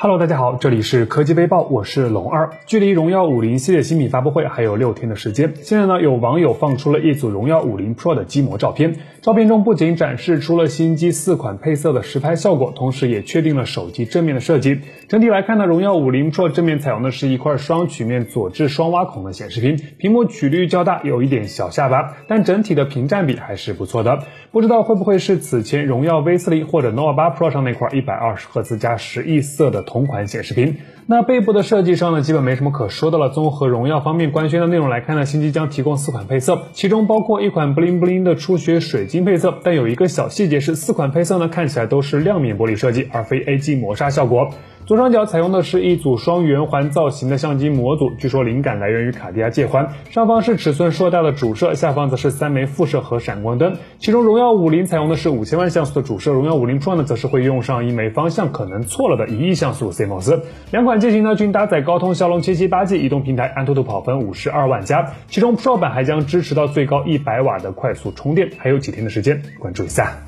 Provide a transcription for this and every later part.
Hello，大家好，这里是科技微报，我是龙二。距离荣耀五零系列新品发布会还有六天的时间，现在呢，有网友放出了一组荣耀五零 Pro 的机模照片。照片中不仅展示出了新机四款配色的实拍效果，同时也确定了手机正面的设计。整体来看呢，荣耀五零 Pro 正面采用的是一块双曲面左置双挖孔的显示屏，屏幕曲率较大，有一点小下巴，但整体的屏占比还是不错的。不知道会不会是此前荣耀 V 四零或者 nova 八 Pro 上那块一百二十赫兹加十亿色的同款显示屏？那背部的设计上呢，基本没什么可说的了。综合荣耀方面官宣的内容来看呢，新机将提供四款配色，其中包括一款 bling bling 的初雪水晶配色。但有一个小细节是，四款配色呢看起来都是亮面玻璃设计，而非 AG 磨砂效果。左上角采用的是一组双圆环造型的相机模组，据说灵感来源于卡地亚界环。上方是尺寸硕大的主摄，下方则是三枚副摄和闪光灯。其中荣耀五零采用的是五千万像素的主摄，荣耀五零 Pro 呢则是会用上一枚方向可能错了的一亿像素 CMOS。两款机型呢均搭载高通骁龙七七八 G 移动平台，安兔兔跑分五十二万加。其中 Pro 版还将支持到最高一百瓦的快速充电。还有几天的时间，关注一下。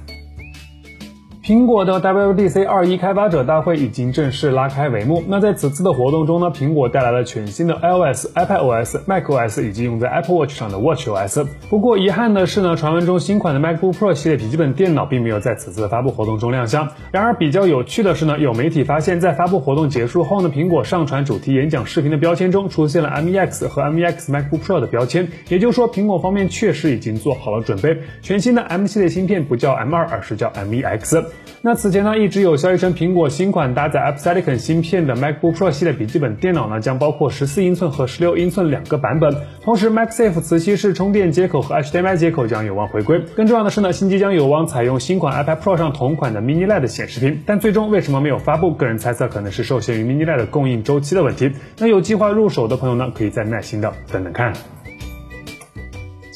苹果的 WWDC 二一开发者大会已经正式拉开帷幕。那在此次的活动中呢，苹果带来了全新的 iOS、iPadOS、macOS 以及用在 Apple Watch 上的 watchOS。不过遗憾的是呢，传闻中新款的 MacBook Pro 系列笔记本电脑并没有在此次的发布活动中亮相。然而比较有趣的是呢，有媒体发现，在发布活动结束后呢，苹果上传主题演讲视频的标签中出现了 MEX 和 MEX MacBook Pro 的标签，也就是说，苹果方面确实已经做好了准备。全新的 M 系列芯片不叫 M2，而是叫 MEX。那此前呢，一直有消息称，苹果新款搭载 Apple Silicon 芯片的 MacBook Pro 系列笔记本电脑呢，将包括十四英寸和十六英寸两个版本。同时，MagSafe 磁吸式充电接口和 HDMI 接口将有望回归。更重要的是呢，新机将有望采用新款 iPad Pro 上同款的 Mini LED 显示屏。但最终为什么没有发布？个人猜测可能是受限于 Mini LED 的供应周期的问题。那有计划入手的朋友呢，可以再耐心的等等看。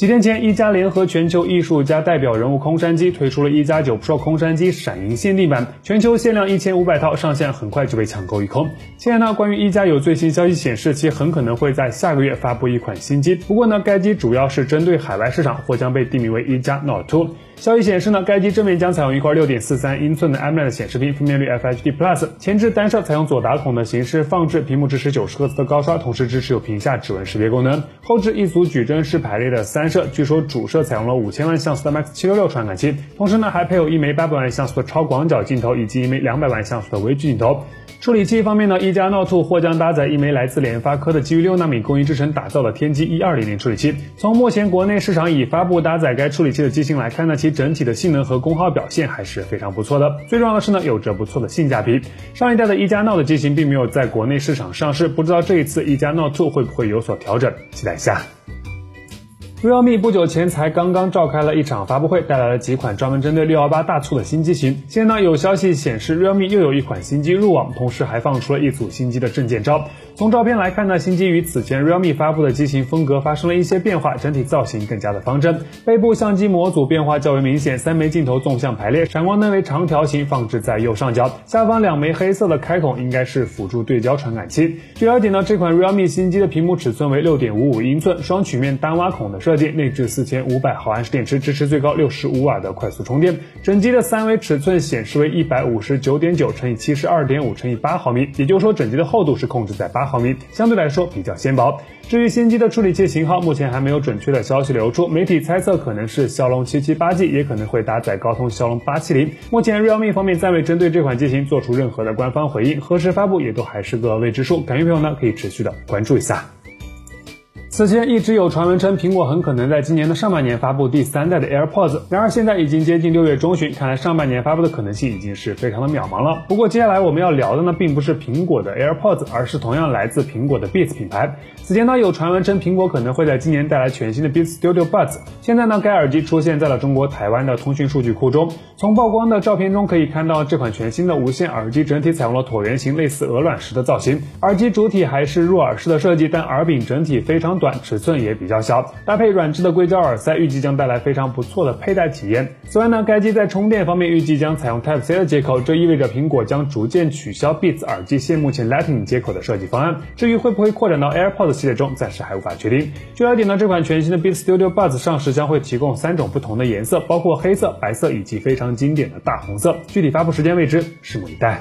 几天前，一加联合全球艺术家代表人物空山机推出了一加九 Pro 空山机闪银限定版，全球限量一千五百套，上线很快就被抢购一空。现在呢，关于一加有最新消息显示，其很可能会在下个月发布一款新机，不过呢，该机主要是针对海外市场，或将被定名为一加 Note 2。消息显示呢，该机正面将采用一块六点四三英寸的 AMOLED 显示屏，分辨率 FHD Plus，前置单摄采用左打孔的形式放置，屏幕支持九十赫兹的高刷，同时支持有屏下指纹识别功能。后置一组矩阵式排列的三摄，据说主摄采用了五千万像素的 Max 七六六传感器，同时呢还配有一枚八百万像素的超广角镜头以及一枚两百万像素的微距镜头。处理器方面呢，一加 Note 2或将搭载一枚来自联发科的基于六纳米工艺制成打造的天玑一二零零处理器。从目前国内市场已发布搭载该处理器的机型来看呢，其整体的性能和功耗表现还是非常不错的。最重要的是呢，有着不错的性价比。上一代的一加 Note 机型并没有在国内市场上市，不知道这一次一加 Note 2会不会有所调整，期待一下。Realme 不久前才刚刚召开了一场发布会，带来了几款专门针对六幺八大促的新机型。现在呢，有消息显示 realme 又有一款新机入网，同时还放出了一组新机的证件照。从照片来看呢，新机与此前 realme 发布的机型风格发生了一些变化，整体造型更加的方正。背部相机模组变化较为明显，三枚镜头纵向排列，闪光灯为长条形放置在右上角，下方两枚黑色的开孔应该是辅助对焦传感器。据了解呢，这款 realme 新机的屏幕尺寸为六点五五英寸，双曲面单挖孔的设计。内置四千五百毫安时电池，支持最高六十五瓦的快速充电。整机的三维尺寸显示为一百五十九点九乘以七十二点五乘以八毫米，也就是说整机的厚度是控制在八毫米，相对来说比较纤薄。至于新机的处理器型号，目前还没有准确的消息流出，媒体猜测可能是骁龙七七八 G，也可能会搭载高通骁龙八七零。目前 realme 方面暂未针对这款机型做出任何的官方回应，何时发布也都还是个未知数。感兴趣朋友呢，可以持续的关注一下。此前一直有传闻称，苹果很可能在今年的上半年发布第三代的 AirPods。然而现在已经接近六月中旬，看来上半年发布的可能性已经是非常的渺茫了。不过接下来我们要聊的呢，并不是苹果的 AirPods，而是同样来自苹果的 Beats 品牌。此前呢，有传闻称苹果可能会在今年带来全新的 Beats Studio Buds。现在呢，该耳机出现在了中国台湾的通讯数据库中。从曝光的照片中可以看到，这款全新的无线耳机整体采用了椭圆形类似鹅卵石的造型，耳机主体还是入耳式的设计，但耳柄整体非常短短。尺寸也比较小，搭配软质的硅胶耳塞，预计将带来非常不错的佩戴体验。此外呢，该机在充电方面预计将采用 Type C 的接口，这意味着苹果将逐渐取消 Beats 耳机现目前 Lightning 接口的设计方案。至于会不会扩展到 AirPods 系列中，暂时还无法确定。据了解呢，这款全新的 Beats Studio Buds 上市将会提供三种不同的颜色，包括黑色、白色以及非常经典的大红色。具体发布时间未知，拭目以待。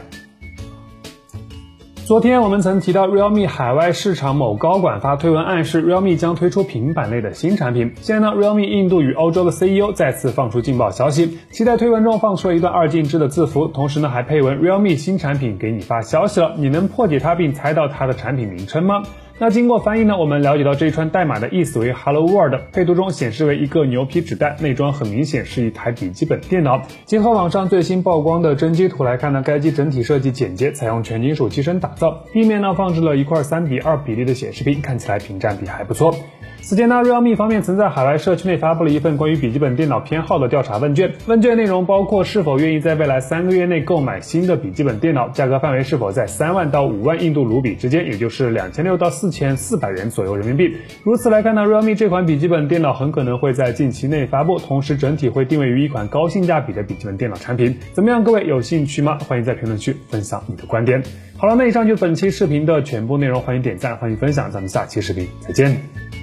昨天我们曾提到，realme 海外市场某高管发推文暗示 realme 将推出平板类的新产品。现在呢，realme 印度与欧洲的 CEO 再次放出劲爆消息，其在推文中放出了一段二进制的字符，同时呢还配文 realme 新产品给你发消息了，你能破解它并猜到它的产品名称吗？那经过翻译呢，我们了解到这一串代码的意思为 Hello World，配图中显示为一个牛皮纸袋，内装很明显是一台笔记本电脑。结合网上最新曝光的真机图来看呢，该机整体设计简洁，采用全金属机身打造，地面呢放置了一块三比二比例的显示屏，看起来屏占比还不错。此前呢，realme 方面曾在海外社区内发布了一份关于笔记本电脑偏好的调查问卷，问卷内容包括是否愿意在未来三个月内购买新的笔记本电脑，价格范围是否在三万到五万印度卢比之间，也就是两千六到四千四百元左右人民币。如此来看呢，realme 这款笔记本电脑很可能会在近期内发布，同时整体会定位于一款高性价比的笔记本电脑产品。怎么样，各位有兴趣吗？欢迎在评论区分享你的观点。好了，那以上就是本期视频的全部内容，欢迎点赞，欢迎分享，咱们下期视频再见。